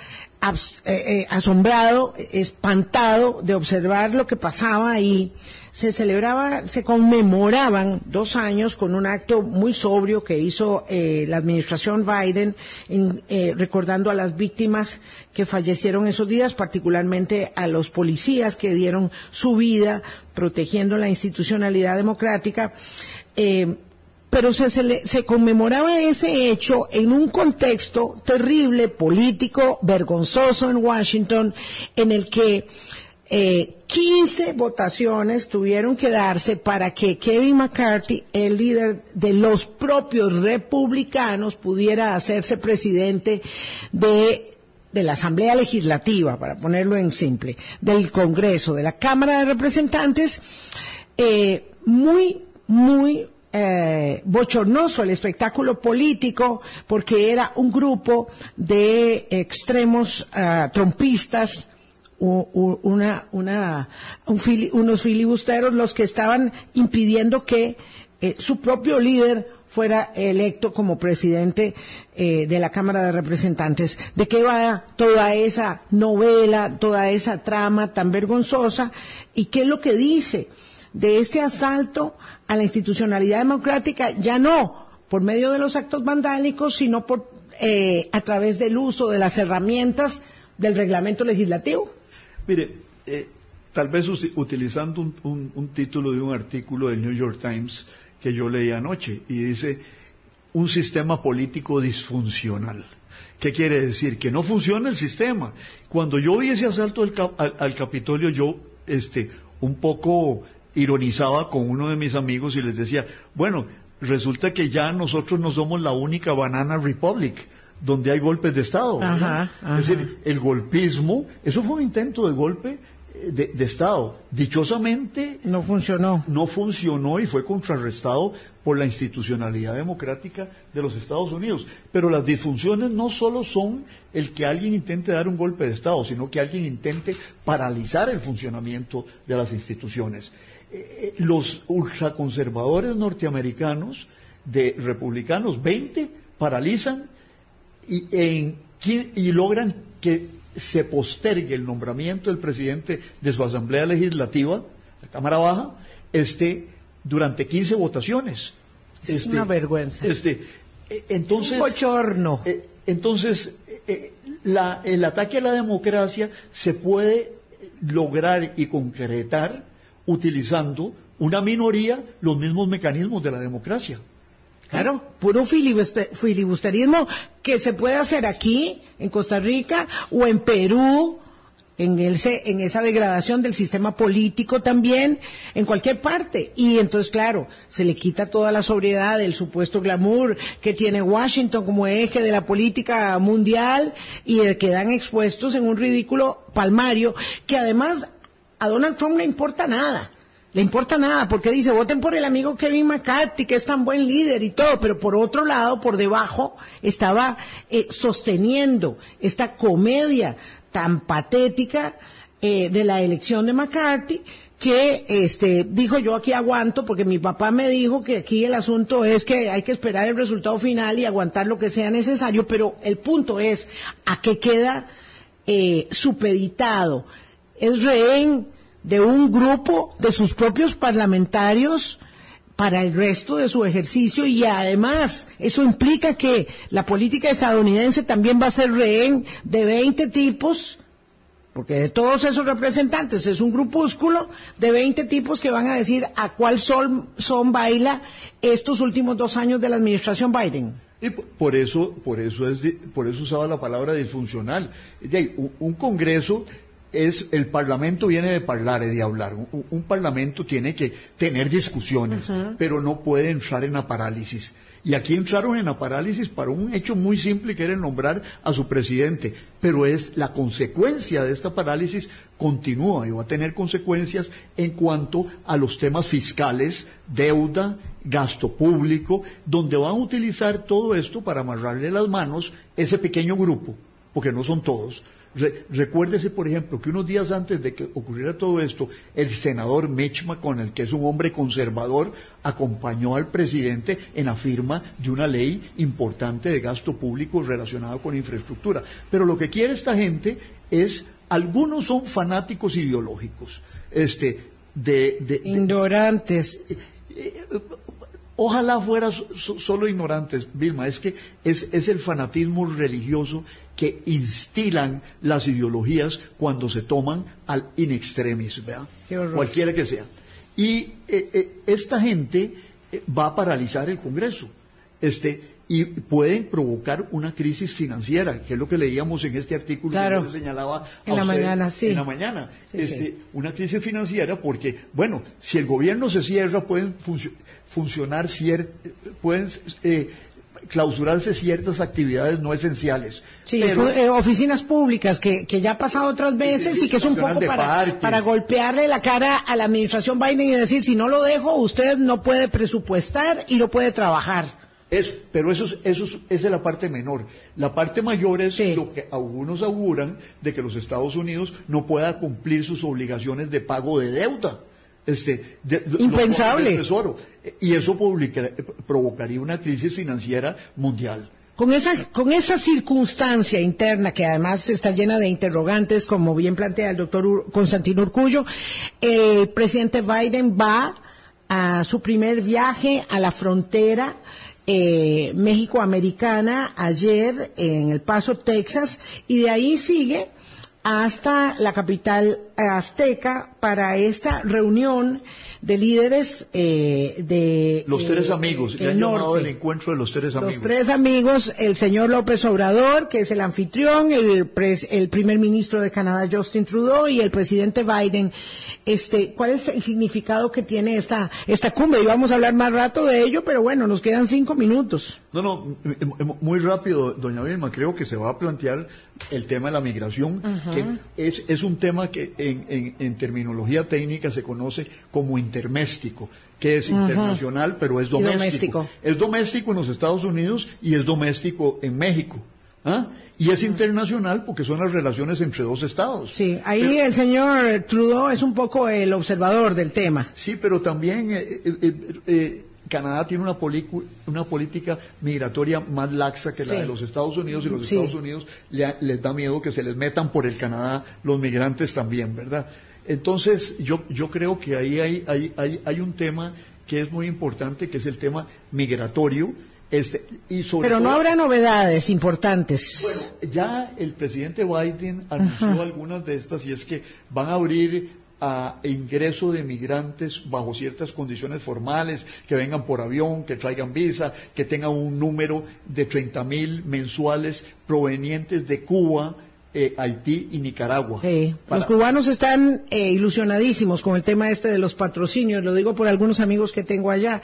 eh, eh, asombrado, espantado de observar lo que pasaba ahí se celebraba, se conmemoraban dos años con un acto muy sobrio que hizo eh, la administración Biden eh, recordando a las víctimas que fallecieron esos días, particularmente a los policías que dieron su vida protegiendo la institucionalidad democrática. Eh, pero se, se, conmemoraba ese hecho en un contexto terrible, político, vergonzoso en Washington, en el que eh, 15 votaciones tuvieron que darse para que Kevin McCarthy, el líder de los propios republicanos, pudiera hacerse presidente de la Asamblea Legislativa, para ponerlo en simple, del Congreso, de la Cámara de Representantes, eh, muy, muy eh, bochornoso el espectáculo político porque era un grupo de extremos uh, trompistas una, una, unos filibusteros los que estaban impidiendo que eh, su propio líder fuera electo como presidente eh, de la Cámara de Representantes. ¿De qué va toda esa novela, toda esa trama tan vergonzosa? ¿Y qué es lo que dice de este asalto a la institucionalidad democrática? Ya no por medio de los actos vandálicos, sino por, eh, a través del uso de las herramientas del reglamento legislativo. Mire, eh, tal vez utilizando un, título de un artículo del New York Times que yo leí anoche y dice un sistema político disfuncional. ¿Qué quiere decir? Que no funciona el sistema. Cuando yo vi ese asalto al, Capitolio, yo, este, un poco ironizaba con uno de mis amigos y les decía, bueno, resulta que ya nosotros no somos la única banana republic donde hay golpes de Estado. Es decir, el golpismo, eso fue un intento de golpe eh, de, Estado. Dichosamente... No funcionó. No funcionó y fue contrarrestado por la institucionalidad democrática de los Estados Unidos. Pero las disfunciones no solo son el que alguien intente dar un golpe de Estado, sino que alguien intente paralizar el funcionamiento de las instituciones. Eh, eh, los ultraconservadores norteamericanos de republicanos, 20, paralizan y, en, y logran que se postergue el nombramiento del presidente de su Asamblea Legislativa, la Cámara Baja, este, durante 15 votaciones. Es este, una vergüenza. Este, e, entonces, Un bochorno. Eh, entonces, eh, la, el ataque a la democracia se puede lograr y concretar utilizando una minoría los mismos mecanismos de la democracia. Claro, puro filibusterismo que se puede hacer aquí, en Costa Rica, o en Perú, en, en esa degradación del sistema político también, en cualquier parte. Y entonces, claro, se le quita toda la sobriedad del supuesto glamour que tiene Washington como eje de la política mundial y quedan expuestos en un ridículo palmario que además a Donald Trump le importa nada le importa nada, porque dice, voten por el amigo Kevin McCarthy, que es tan buen líder y todo, pero por otro lado, por debajo, estaba eh, sosteniendo esta comedia tan patética eh, de la elección de McCarthy, que este dijo yo aquí aguanto porque mi papá me dijo que aquí el asunto es que hay que esperar el resultado final y aguantar lo que sea necesario, pero el punto es a qué queda eh, supeditado, es rehén de un grupo de sus propios parlamentarios para el resto de su ejercicio y además eso implica que la política estadounidense también va a ser rehén de 20 tipos, porque de todos esos representantes es un grupúsculo de 20 tipos que van a decir a cuál son, son baila estos últimos dos años de la administración Biden. Y por eso, por eso es, por eso usaba la palabra disfuncional. Un Congreso es el parlamento viene de hablar, de hablar. Un, parlamento tiene que tener discusiones, pero no puede entrar en la parálisis. Y aquí entraron en la parálisis para un hecho muy simple que era nombrar a su presidente. Pero es la consecuencia de esta parálisis continúa y va a tener consecuencias en cuanto a los temas fiscales, deuda, gasto público, donde van a utilizar todo esto para amarrarle las manos ese pequeño grupo, porque no son todos, recuérdese, por ejemplo, que unos días antes de que ocurriera todo esto, el senador Mitch McConnell, que es un hombre conservador, acompañó al presidente en la firma de una ley importante de gasto público relacionado con infraestructura. Pero lo que quiere esta gente es, algunos son fanáticos ideológicos, este, de, ignorantes. Eh, eh, ojalá fuera solo ignorantes, Vilma, es que es, es el fanatismo religioso que instilan las ideologías cuando se toman al in extremis, ¿verdad? Cualquiera que sea. Y eh, eh, esta gente eh, va a paralizar el Congreso. Este, y pueden provocar una crisis financiera, que es lo que leíamos en este artículo que yo señalaba en la mañana, sí. En la mañana, este, una crisis financiera porque, bueno, si el gobierno se cierra pueden funcionar pueden clausurarse ciertas actividades no esenciales. Sí, eh, oficinas públicas que, ya ha pasado otras veces y que es un poco para, para golpearle la cara a la administración Biden y decir, si no lo dejo, usted no puede presupuestar y no puede trabajar. Es, pero eso, es, eso es, la parte menor. La parte mayor es lo que algunos auguran de que los Estados Unidos no pueda cumplir sus obligaciones de pago de deuda este, impensable. Tesoro, y eso provocaría una crisis financiera mundial. Con esa, con esa circunstancia interna que además está llena de interrogantes, como bien plantea el doctor Constantino Urcullo, el presidente Biden va a su primer viaje a la frontera eh, México-Americana ayer en El Paso, Texas, y de ahí sigue hasta la capital azteca para esta reunión de líderes eh, de los tres eh, amigos el, llamado el encuentro de los tres amigos. los tres amigos el señor López Obrador que es el anfitrión el, el primer ministro de Canadá Justin Trudeau y el presidente Biden. Este cuál es el significado que tiene esta esta cumbre y vamos a hablar más rato de ello pero bueno nos quedan cinco minutos. No no muy rápido doña Vilma creo que se va a plantear el tema de la migración que es, es un tema que en, en, terminología técnica se conoce como interméstico, que es internacional, pero es doméstico. Es doméstico en los Estados Unidos y es doméstico en México. ¿ah? Y es internacional porque son las relaciones entre dos estados. Sí, ahí el señor Trudeau es un poco el observador del tema. Sí, pero también eh, eh, eh, Canadá tiene una, una, política migratoria más laxa que la de los Estados Unidos y los Estados Unidos les da miedo que se les metan por el Canadá los migrantes también, ¿verdad? Entonces, yo, yo creo que ahí hay, hay, hay, hay un tema que es muy importante, que es el tema migratorio. Este, y sobre Pero no habrá novedades importantes. Bueno, ya el presidente Biden anunció algunas de estas y es que van a abrir a ingreso de migrantes bajo ciertas condiciones formales, que vengan por avión, que traigan visa, que tengan un número de 30 mil mensuales provenientes de Cuba, eh, Haití y Nicaragua. Los cubanos están eh, ilusionadísimos con el tema este de los patrocinios, lo digo por algunos amigos que tengo allá,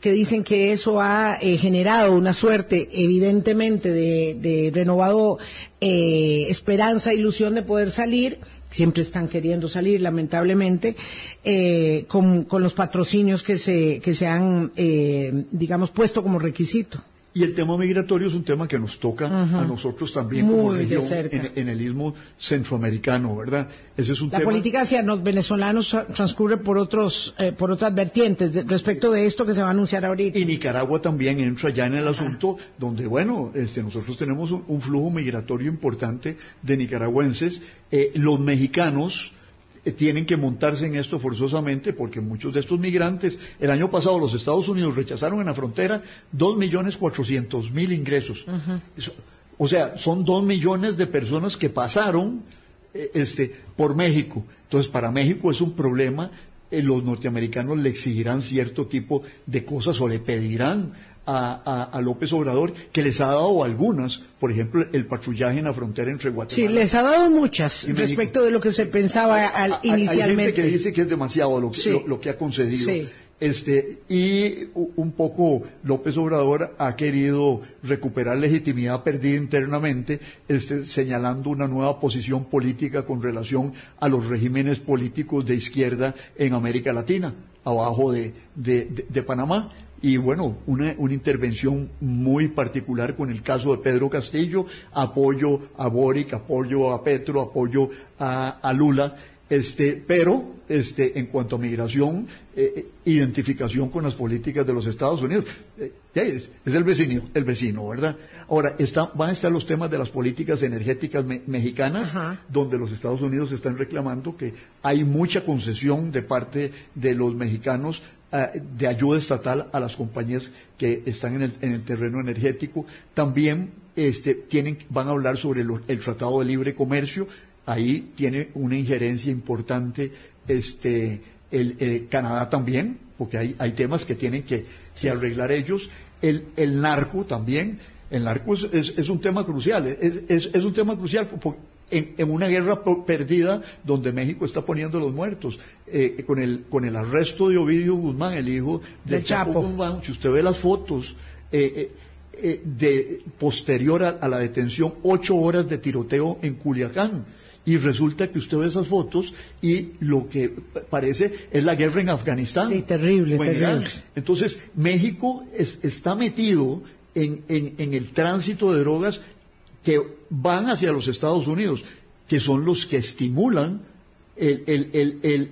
que dicen que eso ha eh, generado una suerte, evidentemente, de, de renovado esperanza, ilusión de poder salir, siempre están queriendo salir, lamentablemente, con, con, los patrocinios que se, que se han, digamos, puesto como requisito. Y el tema migratorio es un tema que nos toca a nosotros también como región en, el istmo centroamericano, ¿verdad? Ese es un La política hacia los venezolanos transcurre por otros, eh, por otras vertientes respecto de esto que se va a anunciar ahorita. Y Nicaragua también entra ya en el asunto donde, bueno, este, nosotros tenemos un, flujo migratorio importante de nicaragüenses. Eh, los mexicanos, eh, tienen que montarse en esto forzosamente porque muchos de estos migrantes, el año pasado los Estados Unidos rechazaron en la frontera dos millones cuatrocientos mil ingresos. O sea, son dos millones de personas que pasaron eh, este, por México. Entonces, para México es un problema eh, los norteamericanos le exigirán cierto tipo de cosas o le pedirán a, López Obrador, que les ha dado algunas, por ejemplo, el patrullaje en la frontera entre Guatemala. Sí, les ha dado muchas respecto de lo que se pensaba inicialmente. Hay gente que dice que es demasiado lo, lo que ha concedido. Sí. Este, y un poco López Obrador ha querido recuperar legitimidad perdida internamente, este, señalando una nueva posición política con relación a los regímenes políticos de izquierda en América Latina, abajo de, de, Panamá y bueno, una, una, intervención muy particular con el caso de Pedro Castillo, apoyo a Boric, apoyo a Petro, apoyo a, a Lula, este, pero este, en cuanto a migración, eh, eh, identificación con las políticas de los Estados Unidos, eh, es, el vecino, el vecino, ¿verdad? Ahora, van a estar los temas de las políticas energéticas mexicanas, donde los Estados Unidos están reclamando que hay mucha concesión de parte de los mexicanos de ayuda estatal a las compañías que están en el, terreno energético. También este, tienen, van a hablar sobre el Tratado de Libre Comercio, ahí tiene una injerencia importante este, el, Canadá también, porque hay, hay temas que tienen que, arreglar ellos, el, el, narco también, el narco es, es, un tema crucial, es, es un tema crucial en, en, una guerra perdida donde México está poniendo los muertos, eh, con, el, con el arresto de Ovidio Guzmán, el hijo de, Chapo. Guzmán, si usted ve las fotos, eh, eh, de posterior a, la detención, ocho horas de tiroteo en Culiacán y resulta que usted ve esas fotos y lo que parece es la guerra en Afganistán. Sí, terrible, terrible. Entonces, México está metido en, el tránsito de drogas que van hacia los Estados Unidos, que son los que estimulan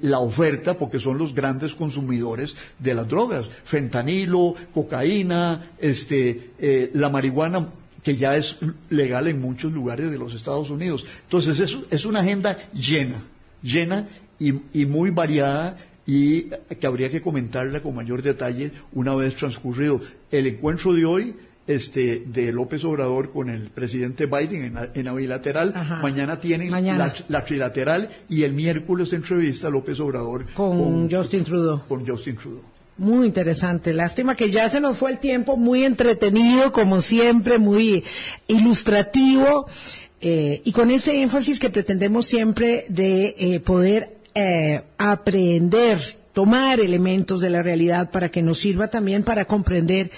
la oferta porque son los grandes consumidores de las drogas. Fentanilo, cocaína, este, eh, la marihuana que ya es legal en muchos lugares de los Estados Unidos. Entonces es, es una agenda llena, llena y, muy variada y que habría que comentarla con mayor detalle una vez transcurrido el encuentro de hoy este, de López Obrador con el presidente Biden en la, bilateral. Mañana tienen La, trilateral y el miércoles entrevista López Obrador con Justin Trudeau. Con Justin Trudeau. Muy interesante. Lástima que ya se nos fue el tiempo, muy entretenido, como siempre, muy ilustrativo, eh, y con este énfasis que pretendemos siempre de eh, poder eh, aprender, tomar elementos de la realidad para que nos sirva también para comprender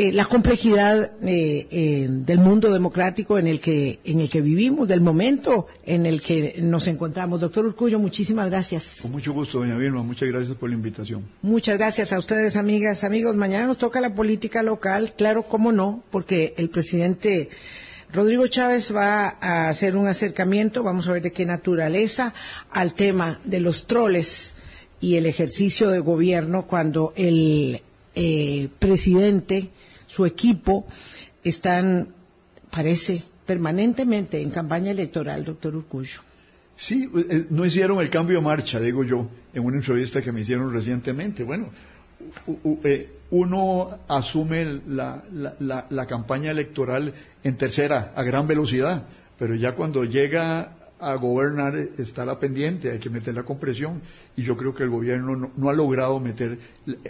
eh, la complejidad eh, eh, del mundo democrático en el que en el que vivimos, del momento en el que nos encontramos. Doctor Urcullo, muchísimas gracias. Con mucho gusto, doña Vilma. Muchas gracias por la invitación. Muchas gracias a ustedes, amigas, amigos. Mañana nos toca la política local, claro, cómo no, porque el presidente Rodrigo Chávez va a hacer un acercamiento, vamos a ver de qué naturaleza, al tema de los troles y el ejercicio de gobierno cuando el presidente su equipo están, parece, permanentemente en campaña electoral, doctor Urcullo. Sí, eh, no hicieron el cambio de marcha, digo yo, en una entrevista que me hicieron recientemente. Bueno, eh, uno asume la, la, campaña electoral en tercera, a gran velocidad, pero ya cuando llega a gobernar está la pendiente, hay que meterla con presión y yo creo que el gobierno no, ha logrado meter,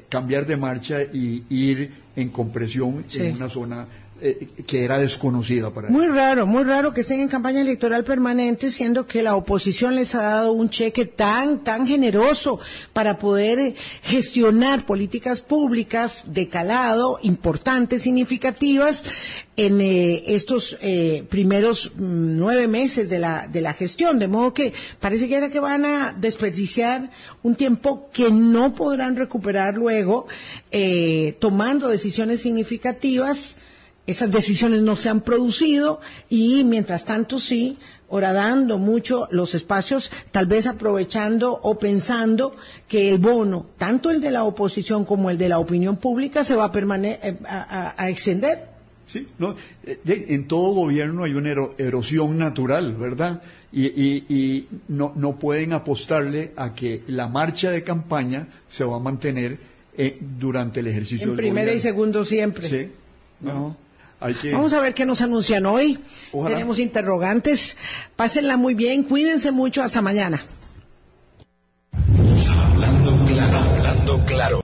cambiar de marcha y ir en compresión en una zona eh, que era desconocida para Muy raro, muy raro que estén en campaña electoral permanente, siendo que la oposición les ha dado un cheque tan, tan generoso para poder eh, gestionar políticas públicas de calado, importantes, significativas, en eh, estos primeros mm, nueve meses de la, de la gestión. De modo que parece que era que van a desperdiciar un tiempo que no podrán recuperar luego, tomando decisiones significativas esas decisiones no se han producido y mientras tanto sí, horadando mucho los espacios, tal vez aprovechando o pensando que el bono, tanto el de la oposición como el de la opinión pública, se va a, eh, a, extender. Sí, no, eh, en todo gobierno hay una erosión natural, ¿verdad? Y, no, no, pueden apostarle a que la marcha de campaña se va a mantener eh, durante el ejercicio en primera y segundo siempre. Sí. No. Vamos a ver qué nos anuncian hoy. Tenemos interrogantes. Pásenla muy bien, cuídense mucho, hasta mañana. Hablando claro.